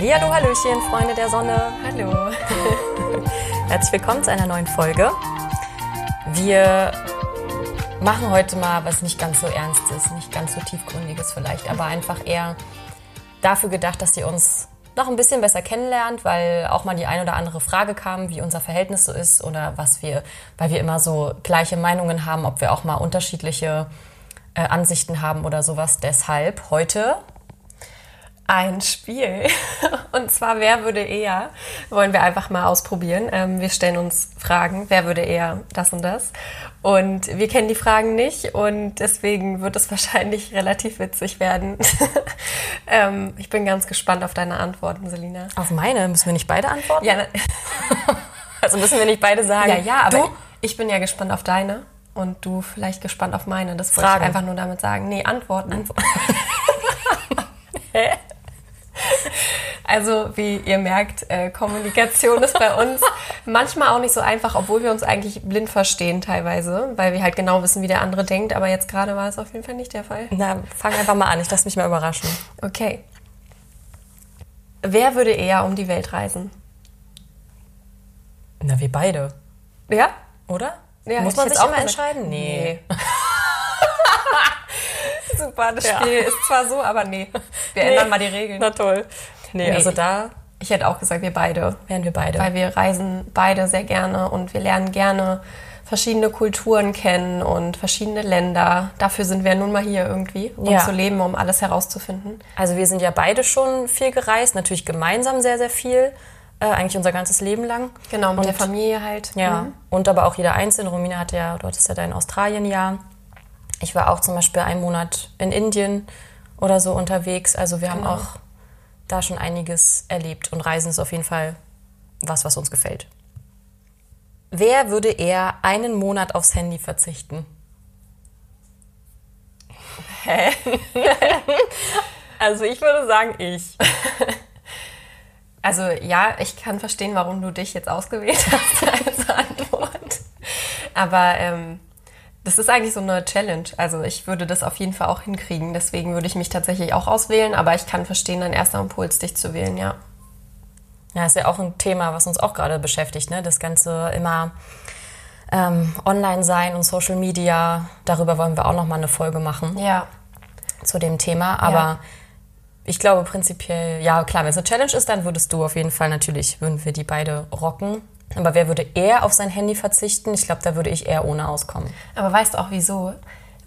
Hallihallo, Hallöchen, Freunde der Sonne. Hallo. Herzlich willkommen zu einer neuen Folge. Wir machen heute mal was nicht ganz so Ernstes, nicht ganz so Tiefgründiges vielleicht, aber einfach eher dafür gedacht, dass ihr uns noch ein bisschen besser kennenlernt, weil auch mal die ein oder andere Frage kam, wie unser Verhältnis so ist oder was wir, weil wir immer so gleiche Meinungen haben, ob wir auch mal unterschiedliche äh, Ansichten haben oder sowas. Deshalb heute ein Spiel. Und zwar, wer würde eher? Wollen wir einfach mal ausprobieren. Ähm, wir stellen uns Fragen, wer würde eher das und das? Und wir kennen die Fragen nicht und deswegen wird es wahrscheinlich relativ witzig werden. ähm, ich bin ganz gespannt auf deine Antworten, Selina. Auf meine? Müssen wir nicht beide antworten? Ja, also müssen wir nicht beide sagen. Ja, ja, aber du? ich bin ja gespannt auf deine und du vielleicht gespannt auf meine. Das wollte ich einfach nur damit sagen. Nee, Antworten. Antwort. Hä? Also, wie ihr merkt, äh, Kommunikation ist bei uns manchmal auch nicht so einfach, obwohl wir uns eigentlich blind verstehen teilweise, weil wir halt genau wissen, wie der andere denkt. Aber jetzt gerade war es auf jeden Fall nicht der Fall. Na, fang einfach mal an. Ich lasse mich mal überraschen. Okay. Wer würde eher um die Welt reisen? Na, wir beide. Ja? Oder? Ja, Muss man ich sich auch immer entscheiden? Nee. Super, das Ja. Spiel ist zwar so, aber nee. Wir ändern mal die Regeln. Na toll. Nee, Nee. also da Ich hätte auch gesagt, wir beide. wären wir beide. weil wir reisen beide sehr gerne und wir lernen gerne verschiedene Kulturen kennen und verschiedene Länder. Dafür sind wir nun mal hier irgendwie, um Ja. zu leben, um alles herauszufinden. Also wir sind ja beide schon viel gereist, natürlich gemeinsam sehr, sehr viel, äh, eigentlich unser ganzes Leben lang. Genau, mit Und- der Familie halt. Ja, Mhm. und aber auch jeder einzelne. Romina hatte ja, du hattest ja dein Australien-Jahr. Ich war auch zum Beispiel einen Monat in Indien oder so unterwegs. Also wir haben Genau. auch da schon einiges erlebt. Und Reisen ist auf jeden Fall was, was uns gefällt. Wer würde eher einen Monat aufs Handy verzichten? Hä? also ich würde sagen, ich. Also ja, ich kann verstehen, warum du dich jetzt ausgewählt hast als Antwort. Aber ähm, das ist eigentlich so eine Challenge. Also ich würde das auf jeden Fall auch hinkriegen. Deswegen würde ich mich tatsächlich auch auswählen. Aber ich kann verstehen, dein erster Impuls, dich zu wählen, ja. Ja, ist ja auch ein Thema, was uns auch gerade beschäftigt, ne? Das Ganze immer ähm, online sein und Social Media. Darüber wollen wir auch noch mal eine Folge machen Ja, zu dem Thema. Aber Ja. ich glaube prinzipiell, ja klar, wenn es eine Challenge ist, dann würdest du auf jeden Fall natürlich, würden wir die beide rocken. Aber wer würde eher auf sein Handy verzichten? Ich glaube, da würde ich eher ohne auskommen. Aber weißt du auch wieso?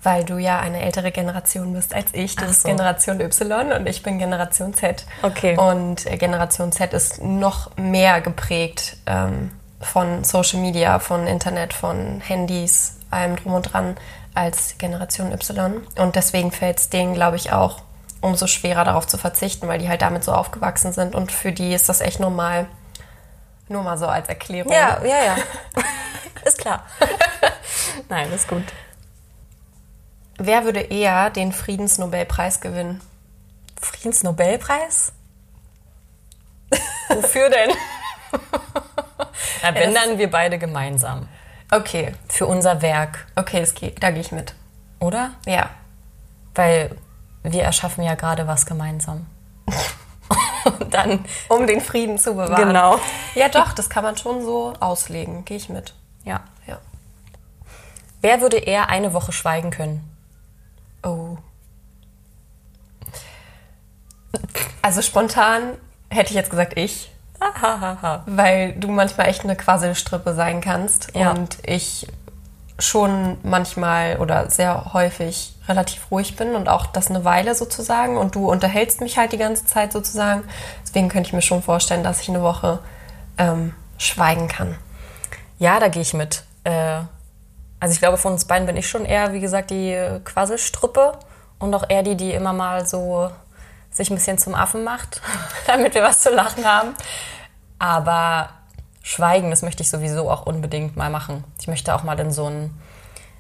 Weil du ja eine ältere Generation bist als ich. Du so. Generation Y und ich bin Generation Z. Okay. Und äh, Generation Z ist noch mehr geprägt ähm, von Social Media, von Internet, von Handys, allem drum und dran als Generation Y. Und deswegen fällt es denen, glaube ich, auch umso schwerer darauf zu verzichten, weil die halt damit so aufgewachsen sind. Und für die ist das echt normal. Nur mal so als Erklärung. ja, ja. ist klar. Nein, ist gut. Wer würde eher den Friedensnobelpreis gewinnen? Friedensnobelpreis? Wofür denn? Na, wenn dann wir beide gemeinsam. Okay, Für unser Werk, okay, das geht, da gehe ich mit. oder? Ja. Weil wir erschaffen ja gerade was gemeinsam. Und dann, Um den Frieden zu bewahren. Genau. Ja, doch, das kann man schon so auslegen. Gehe ich mit. ja. Ja. Wer würde eher eine Woche schweigen können? Oh. Also spontan hätte ich jetzt gesagt ich, weil du manchmal echt eine Quasselstrippe sein kannst Ja. und ich schon manchmal oder sehr häufig relativ ruhig bin und auch das eine Weile sozusagen und du unterhältst mich halt die ganze Zeit sozusagen. Deswegen könnte ich mir schon vorstellen, dass ich eine Woche ähm, schweigen kann. Ja, da gehe ich mit. Äh, also ich glaube, von uns beiden bin ich schon eher, wie gesagt, die Quasselstruppe und auch eher die, die immer mal so sich ein bisschen zum Affen macht, damit wir was zu lachen haben. Aber Schweigen, das möchte ich sowieso auch unbedingt mal machen. Ich möchte auch mal in so ein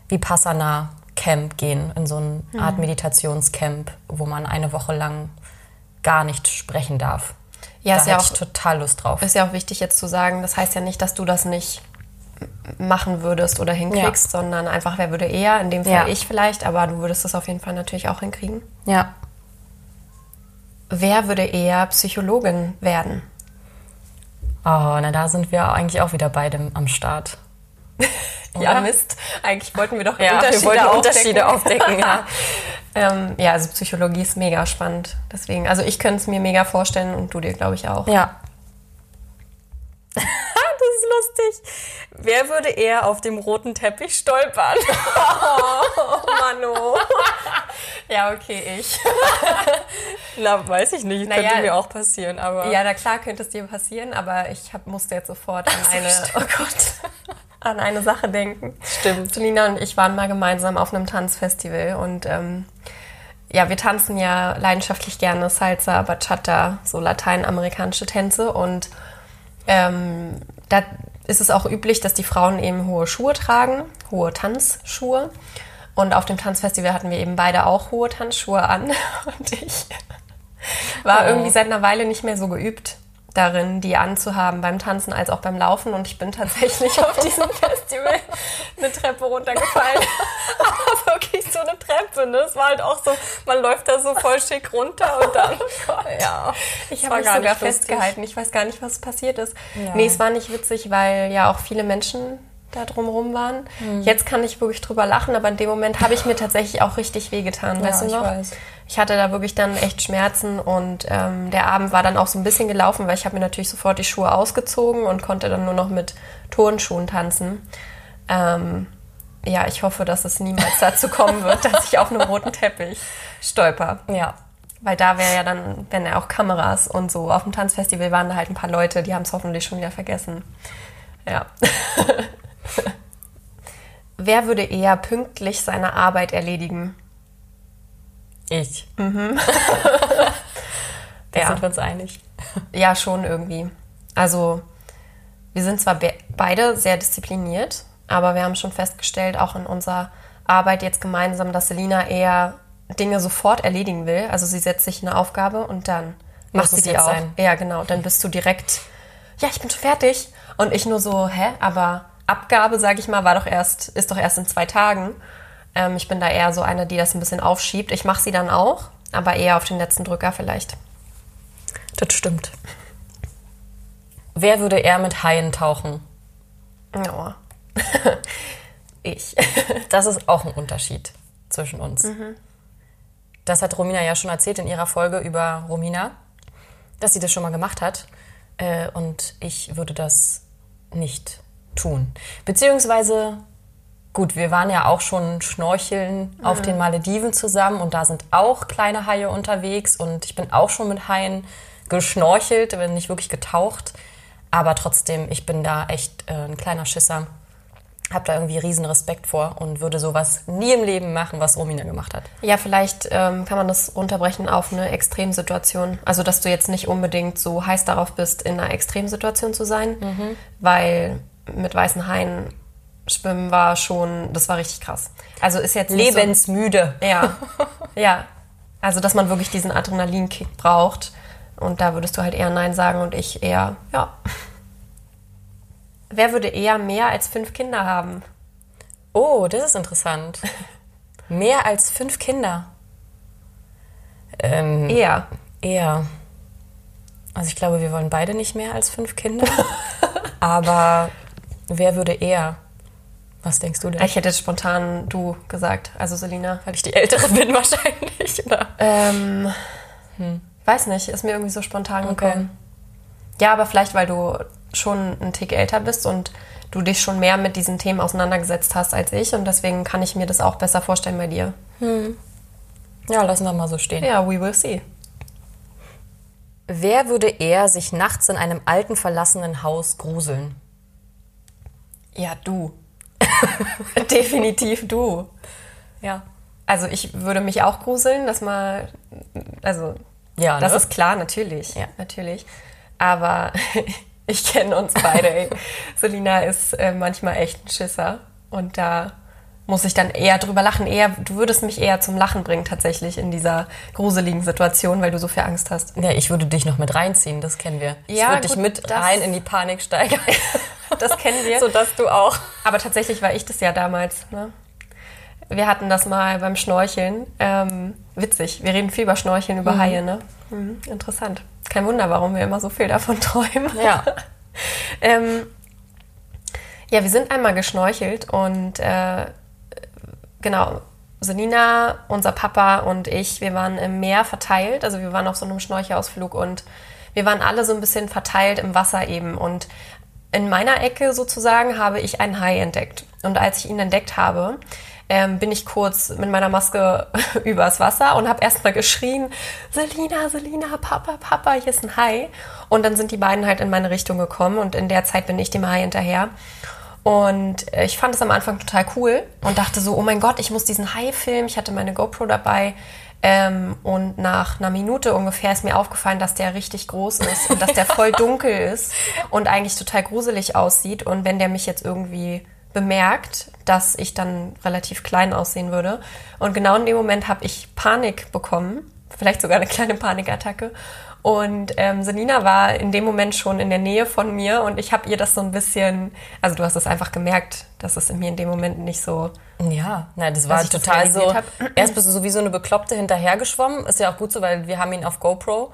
Vipassana-Camp gehen, in so eine Art Meditationscamp, wo man eine Woche lang gar nicht sprechen darf. Ja, da ist ja auch- ich total Lust drauf. Ist ja auch wichtig jetzt zu sagen, das heißt ja nicht, dass du das nicht machen würdest oder hinkriegst, sondern einfach, wer würde eher, in dem Fall Ja. ich vielleicht, aber du würdest das auf jeden Fall natürlich auch hinkriegen. Ja. Wer würde eher Psychologin werden? Oh, na da sind wir eigentlich auch wieder beide am Start. Ja, Mist. Eigentlich wollten wir doch Ja, Unterschiede, wir wollten aufdecken. Unterschiede aufdecken, ja. ähm, ja, also Psychologie ist mega spannend. Deswegen, also ich könnte es mir mega vorstellen und du dir, glaube ich, auch. Ja. das ist lustig. Wer würde eher auf dem roten Teppich stolpern? Oh, Mano. Ja, okay, ich. Na, weiß ich nicht. Naja. Könnte mir auch passieren, aber. Ja, na klar könnte es dir passieren, aber ich hab, musste jetzt sofort an eine, oh Gott, an eine Sache denken. Stimmt. Selina und ich waren mal gemeinsam auf einem Tanzfestival und ähm, ja, wir tanzen ja leidenschaftlich gerne Salsa, Bachata, so lateinamerikanische Tänze und ähm, da ist es auch üblich, dass die Frauen eben hohe Schuhe tragen, hohe Tanzschuhe. Und auf dem Tanzfestival hatten wir eben beide auch hohe Tanzschuhe an. Und ich war Oh. irgendwie seit einer Weile nicht mehr so geübt darin, die anzuhaben beim Tanzen als auch beim Laufen. Und ich bin tatsächlich auf diesem Festival eine Treppe runtergefallen. Aber wirklich so eine Treppe, ne? Es war halt auch so, man läuft da so voll schick runter und dann. ja. Ich habe mich gar sogar festgehalten. Ich weiß gar nicht, was passiert ist. Ja. Nee, es war nicht witzig, weil ja auch viele Menschen da drumherum waren. Hm. Jetzt kann ich wirklich drüber lachen, aber in dem Moment habe ich mir tatsächlich auch richtig wehgetan. Ja, weißt du ich noch? weiß. Ich hatte da wirklich dann echt Schmerzen und ähm, der Abend war dann auch so ein bisschen gelaufen, weil ich habe mir natürlich sofort die Schuhe ausgezogen und konnte dann nur noch mit Turnschuhen tanzen. Ähm, ja, ich hoffe, dass es niemals dazu kommen wird, dass ich auf einem roten Teppich stolper. Ja. Weil da wäre ja dann, wenn ja auch Kameras und so. Auf dem Tanzfestival waren da halt ein paar Leute, die haben es hoffentlich schon wieder vergessen. Ja. Wer würde eher pünktlich seine Arbeit erledigen? Ich. da Ja. sind wir uns einig. Ja, schon irgendwie. Also, wir sind zwar be beide sehr diszipliniert, aber wir haben schon festgestellt, auch in unserer Arbeit jetzt gemeinsam, dass Selina eher Dinge sofort erledigen will. Also, sie setzt sich eine Aufgabe und dann Muss macht sie die auch. sein. Ja, genau. Dann bist du direkt, ja, ich bin schon fertig. Und ich nur so, hä? Aber Abgabe, sage ich mal, war doch erst, ist doch erst in zwei Tagen. Ähm, ich bin da eher so eine, die das ein bisschen aufschiebt. Ich mache sie dann auch, aber eher auf den letzten Drücker vielleicht. Das stimmt. Wer würde eher mit Haien tauchen? Ja. ich. Das ist auch ein Unterschied zwischen uns. Das hat Romina ja schon erzählt in ihrer Folge über Romina, dass sie das schon mal gemacht hat. Äh, und ich würde das nicht tun. Beziehungsweise, gut, wir waren ja auch schon schnorcheln auf den Malediven zusammen und da sind auch kleine Haie unterwegs und ich bin auch schon mit Haien geschnorchelt, wenn nicht wirklich getaucht. Aber trotzdem, ich bin da echt äh, ein kleiner Schisser habe da irgendwie riesen Respekt vor und würde sowas nie im Leben machen, was Romina gemacht hat. Ja, vielleicht ähm, kann man das runterbrechen auf eine Extremsituation. Also, dass du jetzt nicht unbedingt so heiß darauf bist, in einer Extremsituation zu sein, weil mit weißen Haien schwimmen war schon, das war richtig krass. Also ist jetzt Lebensmüde. So, ja, ja. Also, dass man wirklich diesen Adrenalinkick braucht. Und da würdest du halt eher Nein sagen und ich eher, ja. Wer würde eher mehr als fünf Kinder haben? Oh, das ist interessant. Mehr als fünf Kinder. Ähm, Eher. eher. Also ich glaube, wir wollen beide nicht mehr als fünf Kinder. Aber wer würde eher? Was denkst du denn? Ich hätte jetzt spontan du gesagt, also Selina. Weil ich die Ältere bin wahrscheinlich, oder? Ähm, weiß nicht, ist mir irgendwie so spontan Okay. gekommen. Ja, aber vielleicht, weil du schon einen Tick älter bist und du dich schon mehr mit diesen Themen auseinandergesetzt hast als ich und deswegen kann ich mir das auch besser vorstellen bei dir. Ja, lassen wir mal so stehen. Ja, we will see. Wer würde eher sich nachts in einem alten, verlassenen Haus gruseln? Ja, du. Definitiv du. Ja. Also ich würde mich auch gruseln, dass mal, also Ja, das ne? ist klar, natürlich, Ja. natürlich. Aber ich kenne uns beide. Selina ist äh, manchmal echt ein Schisser und da muss ich dann eher drüber lachen. Eher, du würdest mich eher zum Lachen bringen tatsächlich in dieser gruseligen Situation, weil du so viel Angst hast. Ja, ich würde dich noch mit reinziehen, das kennen wir. ich Ja, würde dich mit rein in die Panik steigern. Das kennen wir. Sodass du auch. Aber tatsächlich war ich das ja damals. Ne? wir hatten das mal beim Schnorcheln. Ähm, witzig, wir reden viel über Schnorcheln, über Haie, ne? Mhm, interessant. Kein Wunder, warum wir immer so viel davon träumen. Ja. ähm, ja, wir sind einmal geschnorchelt und äh, genau, Selina, unser Papa und ich, wir waren im Meer verteilt. Also wir waren auf so einem Schnorchelausflug und wir waren alle so ein bisschen verteilt im Wasser eben. Und in meiner Ecke sozusagen habe ich einen Hai entdeckt. Und als ich ihn entdeckt habe, ähm, bin ich kurz mit meiner Maske übers Wasser und habe erstmal geschrien, Selina, Selina, Papa, Papa, hier ist ein Hai. Und dann sind die beiden halt in meine Richtung gekommen und in der Zeit bin ich dem Hai hinterher. Und äh, ich fand es am Anfang total cool und dachte so, oh mein Gott, ich muss diesen Hai filmen. Ich hatte meine GoPro dabei. Ähm, und nach einer Minute ungefähr ist mir aufgefallen, dass der richtig groß ist und dass der voll dunkel ist und eigentlich total gruselig aussieht. Und wenn der mich jetzt irgendwie bemerkt, dass ich dann relativ klein aussehen würde. Und genau in dem Moment habe ich Panik bekommen, vielleicht sogar eine kleine Panikattacke und ähm, Selina war in dem Moment schon in der Nähe von mir und ich habe ihr das so ein bisschen, also du hast es einfach gemerkt, dass es in mir in dem Moment nicht so. Ja, nein, das war ich das total so. realisiert Erst bist du so wie so eine Bekloppte hinterhergeschwommen. Ist ja auch gut so, weil wir haben ihn auf GoPro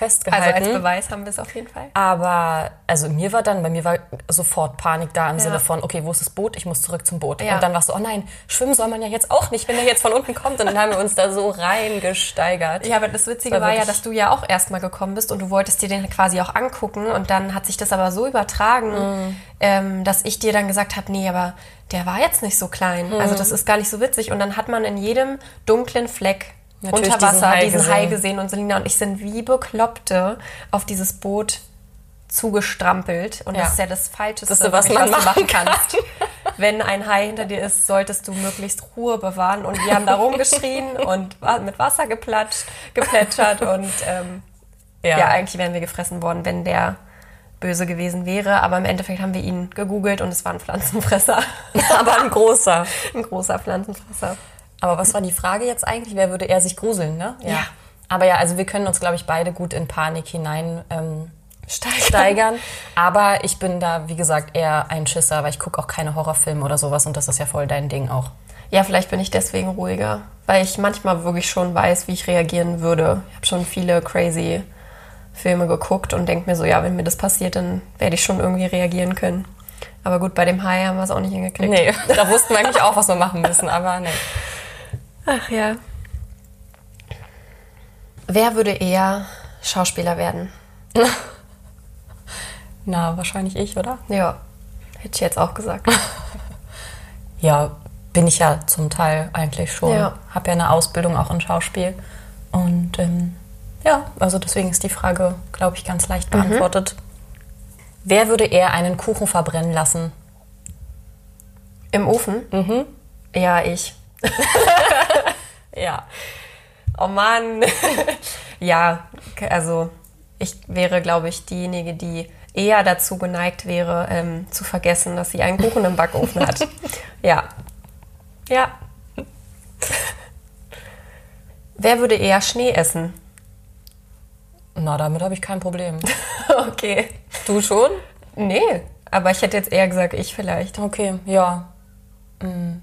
Also festgehalten. als Beweis haben wir es auf jeden Fall. Aber also mir war dann, bei mir war sofort Panik da im Ja. Sinne von, okay, wo ist das Boot? Ich muss zurück zum Boot. Ja. Und dann war es so, oh nein, schwimmen soll man ja jetzt auch nicht, wenn der jetzt von unten kommt. Und dann haben wir uns da so reingesteigert. Ja, aber das Witzige War war, ja, dass du ja auch erstmal gekommen bist und du wolltest dir den quasi auch angucken und dann hat sich das aber so übertragen, Mhm. ähm, dass ich dir dann gesagt habe, nee, aber der war jetzt nicht so klein. Mhm. Also das ist gar nicht so witzig. Und dann hat man in jedem dunklen Fleck Natürlich unter Wasser diesen diesen Hai Hai, gesehen. gesehen und Selina und ich sind wie Bekloppte auf dieses Boot zugestrampelt. Und Ja. das ist ja das Falscheste, Das ist, was wirklich, man du machen kannst. Wenn ein Hai hinter dir ist, solltest du möglichst Ruhe bewahren. Und wir haben da rumgeschrien und mit Wasser geplatscht, geplätschert. Und ähm, ja. eigentlich wären wir gefressen worden, wenn der böse gewesen wäre. Aber im Endeffekt haben wir ihn gegoogelt und es war ein Pflanzenfresser. aber ein großer. ein großer Pflanzenfresser. Aber was war die Frage jetzt eigentlich? Wer würde eher sich gruseln, ne? Ja. Aber ja, also wir können uns, glaube ich, beide gut in Panik hinein ähm, Steigern. steigern. Aber ich bin da, wie gesagt, eher ein Schisser, weil ich gucke auch keine Horrorfilme oder sowas und das ist ja voll dein Ding auch. Ja, vielleicht bin ich deswegen ruhiger, weil ich manchmal wirklich schon weiß, wie ich reagieren würde. Ich habe schon viele crazy Filme geguckt und denke mir so, ja, wenn mir das passiert, dann werde ich schon irgendwie reagieren können. Aber gut, bei dem Hai haben wir es auch nicht hingekriegt. Nee, da wussten wir eigentlich auch, was wir machen müssen, aber nee. Ach ja. Wer würde eher Schauspieler werden? Na, wahrscheinlich ich, oder? Ja, hätte ich jetzt auch gesagt. Ja, bin ich ja zum Teil eigentlich schon. Ja. Habe ja eine Ausbildung auch in Schauspiel. Und ähm, ja, also deswegen ist die Frage, glaube ich, ganz leicht beantwortet. Wer würde eher einen Kuchen verbrennen lassen? Im Ofen? Mhm. Ja, ich. Ja. Oh Mann. ja, also ich wäre, glaube ich, diejenige, die eher dazu geneigt wäre, ähm, zu vergessen, dass sie einen Kuchen im Backofen hat. Ja. Ja. Wer würde eher Schnee essen? Na, damit habe ich kein Problem. okay. Du schon? Nee, aber ich hätte jetzt eher gesagt, ich vielleicht. Okay, ja. Hm.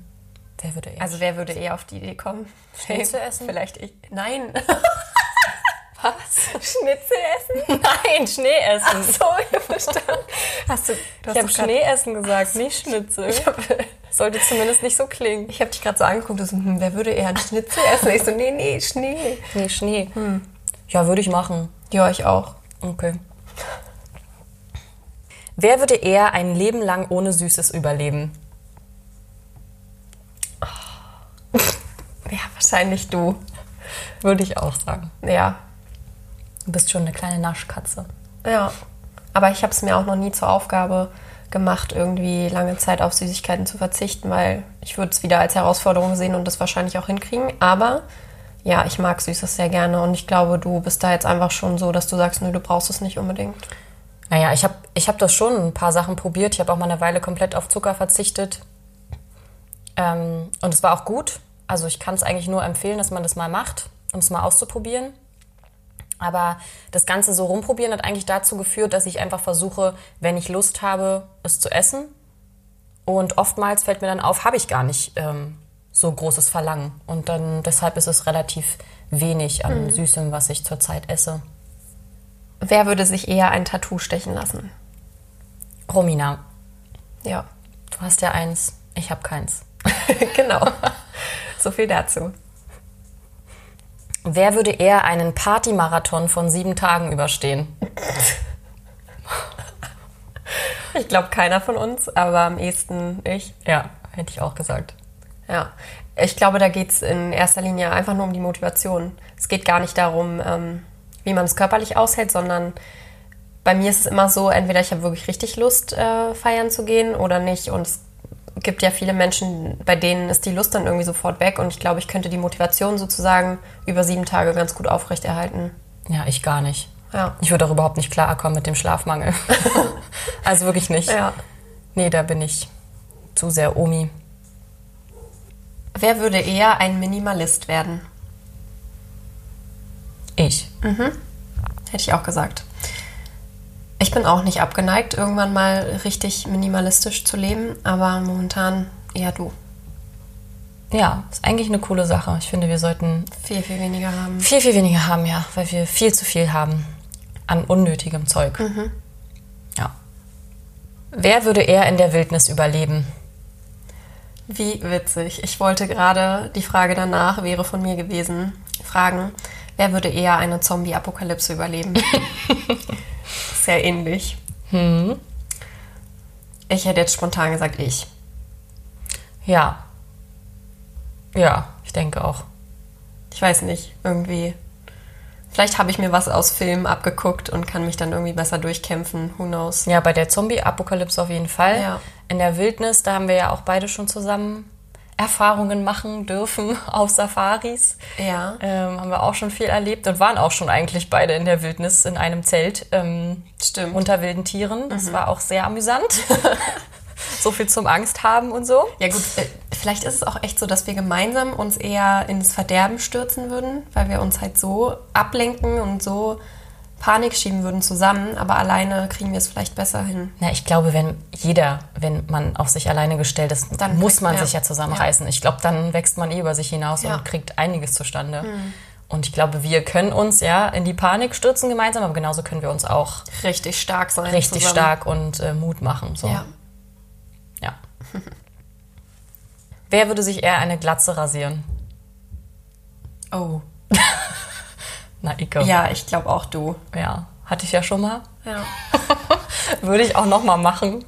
Wer würde eher? Also wer würde eher auf die Idee kommen? Schnee zu essen? Vielleicht ich. Nein. was? Schnitzel essen? Nein, Schnee essen. So, ich verstanden. Hast du, du ich habe Schnee essen gesagt, nicht Schnitzel. Ich hab- Sollte zumindest nicht so klingen. Ich habe dich gerade so angeguckt, so, hm, wer würde eher einen Schnitzel essen? Ich so, nee, nee, Schnee. Nee, Schnee. Ja, würde ich machen. Ja, ich auch. Okay. Wer würde eher ein Leben lang ohne Süßes überleben? Wahrscheinlich du. Würde ich auch sagen. Ja. Du bist schon eine kleine Naschkatze. Ja. Aber ich habe es mir auch noch nie zur Aufgabe gemacht, irgendwie lange Zeit auf Süßigkeiten zu verzichten, weil ich würde es wieder als Herausforderung sehen und das wahrscheinlich auch hinkriegen. Aber ja, ich mag Süßes sehr gerne und ich glaube, du bist da jetzt einfach schon so, dass du sagst, nö, du brauchst es nicht unbedingt. Naja, ich habe ich hab das schon ein paar Sachen probiert. Ich habe auch mal eine Weile komplett auf Zucker verzichtet. Ähm, und es war auch gut. Also ich kann es eigentlich nur empfehlen, dass man das mal macht, um es mal auszuprobieren. Aber das Ganze so rumprobieren hat eigentlich dazu geführt, dass ich einfach versuche, wenn ich Lust habe, es zu essen. Und oftmals fällt mir dann auf, habe ich gar nicht ähm, so großes Verlangen. Und dann deshalb ist es relativ wenig an Süßem, was ich zurzeit esse. Wer würde sich eher ein Tattoo stechen lassen? Romina, Ja, du hast ja eins, ich habe keins. genau. so viel dazu. Wer würde eher einen Partymarathon von sieben Tagen überstehen? Ich glaube keiner von uns, aber am ehesten ich. Ja, hätte ich auch gesagt. Ja, ich glaube, da geht es in erster Linie einfach nur um die Motivation. Es geht gar nicht darum, ähm, wie man es körperlich aushält, sondern bei mir ist es immer so, entweder ich habe wirklich richtig Lust, äh, feiern zu gehen oder nicht. Und es gibt ja viele Menschen, bei denen ist die Lust dann irgendwie sofort weg. Und ich glaube, ich könnte die Motivation sozusagen über sieben Tage ganz gut aufrechterhalten. Ja, ich gar nicht. Ja. Ich würde auch überhaupt nicht klarkommen mit dem Schlafmangel. also wirklich nicht. Ja. Nee, da bin ich zu sehr Omi. Wer würde eher ein Minimalist werden? Ich. Hätte ich auch gesagt. Ich bin auch nicht abgeneigt, irgendwann mal richtig minimalistisch zu leben, aber momentan eher du. Ja, ist eigentlich eine coole Sache. Ich finde, wir sollten Viel, viel weniger haben. viel, viel weniger haben, ja, weil wir viel zu viel haben an unnötigem Zeug. Ja. Wer würde eher in der Wildnis überleben? Wie witzig. Ich wollte gerade, die Frage danach wäre von mir gewesen, fragen, wer würde eher eine Zombie-Apokalypse überleben? Sehr ähnlich. Ich hätte jetzt spontan gesagt, ich. Ja. Ja, ich denke auch. Ich weiß nicht, irgendwie. Vielleicht habe ich mir was aus Filmen abgeguckt und kann mich dann irgendwie besser durchkämpfen. Who knows? Ja, bei der Zombie-Apokalypse auf jeden Fall. Ja. In der Wildnis, da haben wir ja auch beide schon zusammen Erfahrungen machen dürfen auf Safaris. Ja. Ähm, haben wir auch schon viel erlebt und waren auch schon eigentlich beide in der Wildnis in einem Zelt ähm, Stimmt. unter wilden Tieren. Das war auch sehr amüsant. so viel zum Angst haben und so. Ja gut, äh, vielleicht ist es auch echt so, dass wir gemeinsam uns eher ins Verderben stürzen würden, weil wir uns halt so ablenken und so Panik schieben würden zusammen, aber alleine kriegen wir es vielleicht besser hin. Na, ich glaube, wenn jeder, wenn man auf sich alleine gestellt ist, Dann muss kriegt- man ja. sich ja zusammenreißen. Ich glaube, dann wächst man eh über sich hinaus Ja. Mhm. und kriegt einiges zustande. Und ich glaube, wir können uns ja in die Panik stürzen gemeinsam, aber genauso können wir uns auch Richtig stark sein. richtig zusammen. stark und äh, Mut machen. So. Ja. ja. Wer würde sich eher eine Glatze rasieren? Oh. Na, Ike. Ja, ich glaube auch du. ja. Hatte ich ja schon mal. Ja. Würde ich auch noch mal machen.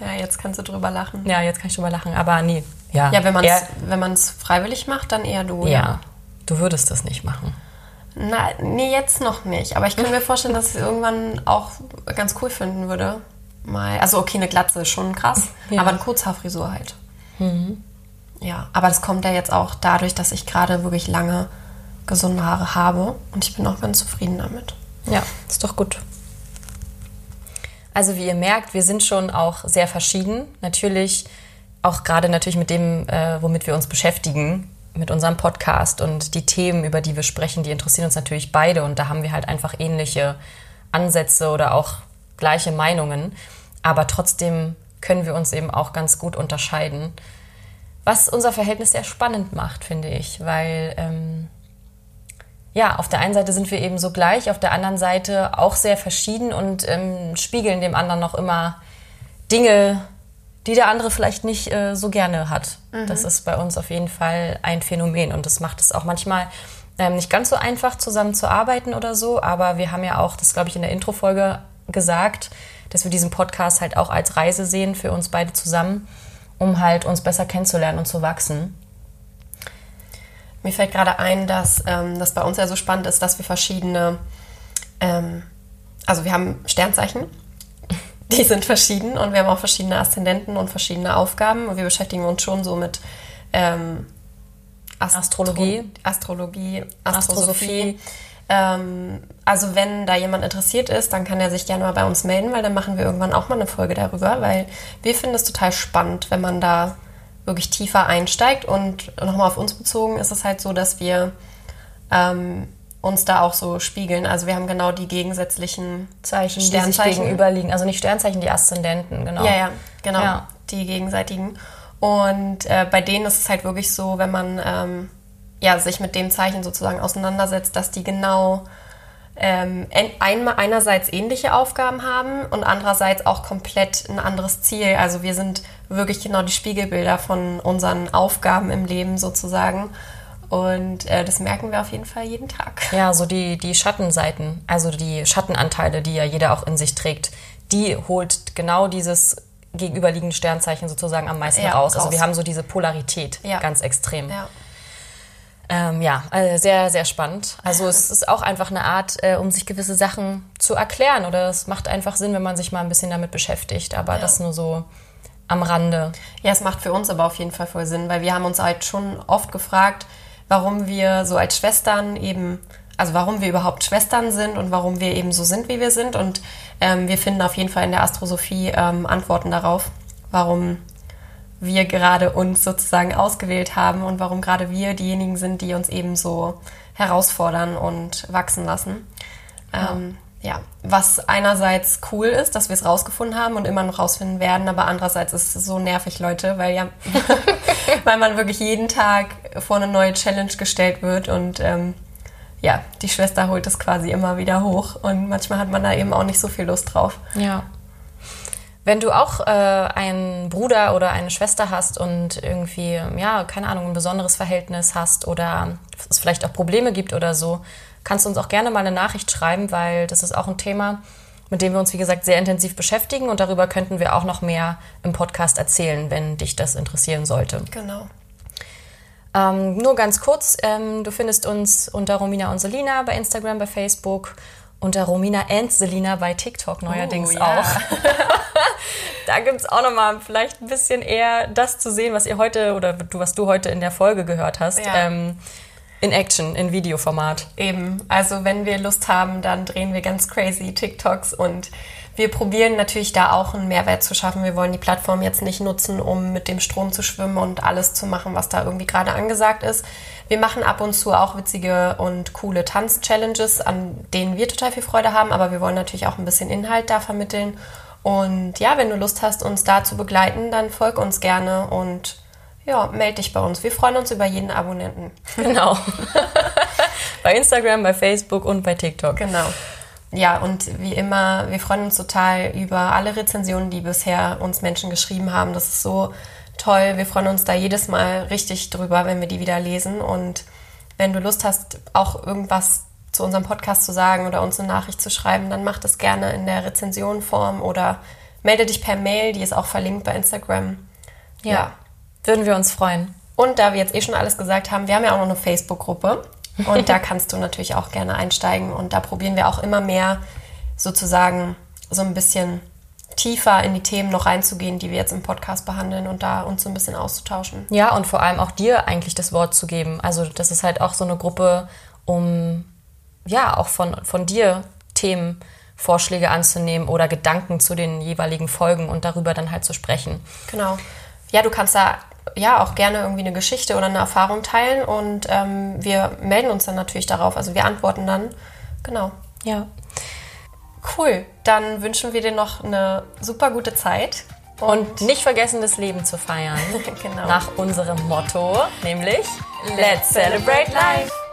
Ja, jetzt kannst du drüber lachen. Ja, jetzt kann ich drüber lachen, aber nee. Ja, Ja, wenn man es eher- wenn man's freiwillig macht, dann eher du. Ja, du würdest das nicht machen. Na, nee, jetzt noch nicht. Aber ich kann mir vorstellen, dass ich es irgendwann auch ganz cool finden würde. Mal. Also okay, eine Glatze ist schon krass, Ja. aber eine Kurzhaarfrisur halt. Ja, aber das kommt ja jetzt auch dadurch, dass ich gerade wirklich lange gesunde Haare habe und ich bin auch ganz zufrieden damit. Ja, ist doch gut. Also wie ihr merkt, wir sind schon auch sehr verschieden. Natürlich auch gerade natürlich mit dem, äh, womit wir uns beschäftigen, mit unserem Podcast und die Themen, über die wir sprechen, die interessieren uns natürlich beide und da haben wir halt einfach ähnliche Ansätze oder auch gleiche Meinungen. Aber trotzdem können wir uns eben auch ganz gut unterscheiden. Was unser Verhältnis sehr spannend macht, finde ich, weil ähm, ja, auf der einen Seite sind wir eben so gleich, auf der anderen Seite auch sehr verschieden und ähm, spiegeln dem anderen noch immer Dinge, die der andere vielleicht nicht äh, so gerne hat. Das ist bei uns auf jeden Fall ein Phänomen und das macht es auch manchmal ähm, nicht ganz so einfach, zusammen zu arbeiten oder so. Aber wir haben ja auch, das glaube ich in der Introfolge gesagt, dass wir diesen Podcast halt auch als Reise sehen für uns beide zusammen, um halt uns besser kennenzulernen und zu wachsen. Mir fällt gerade ein, dass ähm, das bei uns ja so spannend ist, dass wir verschiedene, ähm, also wir haben Sternzeichen, die sind verschieden und wir haben auch verschiedene Aszendenten und verschiedene Aufgaben und wir beschäftigen uns schon so mit ähm, Astro- Astrologie. Astrologie, Astrosophie. Astrosophie. Ähm, also wenn da jemand interessiert ist, dann kann er sich gerne mal bei uns melden, weil dann machen wir irgendwann auch mal eine Folge darüber, weil wir finden es total spannend, wenn man da wirklich tiefer einsteigt. Und nochmal auf uns bezogen ist es halt so, dass wir ähm, uns da auch so spiegeln. Also wir haben genau die gegensätzlichen Zeichen, die sich Sternzeichen gegenüberliegen. Also nicht Sternzeichen, die Aszendenten, genau. ja, ja, genau. Ja. Die gegenseitigen. Und äh, bei denen ist es halt wirklich so, wenn man ähm, ja, sich mit dem Zeichen sozusagen auseinandersetzt, dass die genau ähm, einmal einerseits ähnliche Aufgaben haben und andererseits auch komplett ein anderes Ziel. Also wir sind wirklich genau die Spiegelbilder von unseren Aufgaben im Leben sozusagen. Und äh, das merken wir auf jeden Fall jeden Tag. Ja, so die, die Schattenseiten, also die Schattenanteile, die ja jeder auch in sich trägt, die holt genau dieses gegenüberliegende Sternzeichen sozusagen am meisten ja, raus. Also wir haben so diese Polarität ja. ganz extrem. Ja. Ähm, ja, also sehr, sehr spannend. Also es ist auch einfach eine Art, äh, um sich gewisse Sachen zu erklären. Oder es macht einfach Sinn, wenn man sich mal ein bisschen damit beschäftigt. Aber ja. das nur so am Rande. Ja, es macht für uns aber auf jeden Fall voll Sinn, weil wir haben uns halt schon oft gefragt, warum wir so als Schwestern eben, also warum wir überhaupt Schwestern sind und warum wir eben so sind, wie wir sind. Und ähm, wir finden auf jeden Fall in der Astrosophie ähm, Antworten darauf, warum wir gerade uns sozusagen ausgewählt haben und warum gerade wir diejenigen sind, die uns eben so herausfordern und wachsen lassen. Ja. Ähm, ja, was einerseits cool ist, dass wir es rausgefunden haben und immer noch rausfinden werden, aber andererseits ist es so nervig, Leute, weil ja, weil man wirklich jeden Tag vor eine neue Challenge gestellt wird und ähm, ja, die Schwester holt es quasi immer wieder hoch und manchmal hat man da eben auch nicht so viel Lust drauf. Ja. Wenn du auch äh, einen Bruder oder eine Schwester hast und irgendwie, ja, keine Ahnung, ein besonderes Verhältnis hast oder es vielleicht auch Probleme gibt oder so, kannst du uns auch gerne mal eine Nachricht schreiben, weil das ist auch ein Thema, mit dem wir uns, wie gesagt, sehr intensiv beschäftigen und darüber könnten wir auch noch mehr im Podcast erzählen, wenn dich das interessieren sollte. Genau. Ähm, nur ganz kurz, ähm, du findest uns unter Romina und Selina bei Instagram, bei Facebook unter Romina and Selina bei TikTok neuerdings oh, ja. auch. da gibt es auch nochmal vielleicht ein bisschen eher das zu sehen, was ihr heute oder du, was du heute in der Folge gehört hast. Ja. Ähm, in Action, in Videoformat. Eben. Also wenn wir Lust haben, dann drehen wir ganz crazy TikToks und wir probieren natürlich da auch einen Mehrwert zu schaffen. Wir wollen die Plattform jetzt nicht nutzen, um mit dem Strom zu schwimmen und alles zu machen, was da irgendwie gerade angesagt ist. Wir machen ab und zu auch witzige und coole Tanz-Challenges, an denen wir total viel Freude haben, aber wir wollen natürlich auch ein bisschen Inhalt da vermitteln. Und ja, wenn du Lust hast, uns da zu begleiten, dann folg uns gerne und ja, melde dich bei uns. Wir freuen uns über jeden Abonnenten. Genau. bei Instagram, bei Facebook und bei TikTok. Genau. Ja, und wie immer, wir freuen uns total über alle Rezensionen, die bisher uns Menschen geschrieben haben. Das ist so toll. Wir freuen uns da jedes Mal richtig drüber, wenn wir die wieder lesen. Und wenn du Lust hast, auch irgendwas zu unserem Podcast zu sagen oder uns eine Nachricht zu schreiben, dann mach das gerne in der Rezensionform oder melde dich per Mail, die ist auch verlinkt bei Instagram. Ja, ja. würden wir uns freuen. Und da wir jetzt eh schon alles gesagt haben, wir haben ja auch noch eine Facebook-Gruppe und da kannst du natürlich auch gerne einsteigen und da probieren wir auch immer mehr sozusagen so ein bisschen tiefer in die Themen noch reinzugehen, die wir jetzt im Podcast behandeln und da uns so ein bisschen auszutauschen. Ja, und vor allem auch dir eigentlich das Wort zu geben. Also das ist halt auch so eine Gruppe, um ja auch von, von dir Themenvorschläge anzunehmen oder Gedanken zu den jeweiligen Folgen und darüber dann halt zu sprechen. Genau. Ja, du kannst da ja auch gerne irgendwie eine Geschichte oder eine Erfahrung teilen und ähm, wir melden uns dann natürlich darauf. Also wir antworten dann. Genau. Ja. Cool. Dann wünschen wir dir noch eine super gute Zeit. Und, und nicht vergessen, das Leben zu feiern. genau. Nach unserem Motto, nämlich Let's Celebrate Life.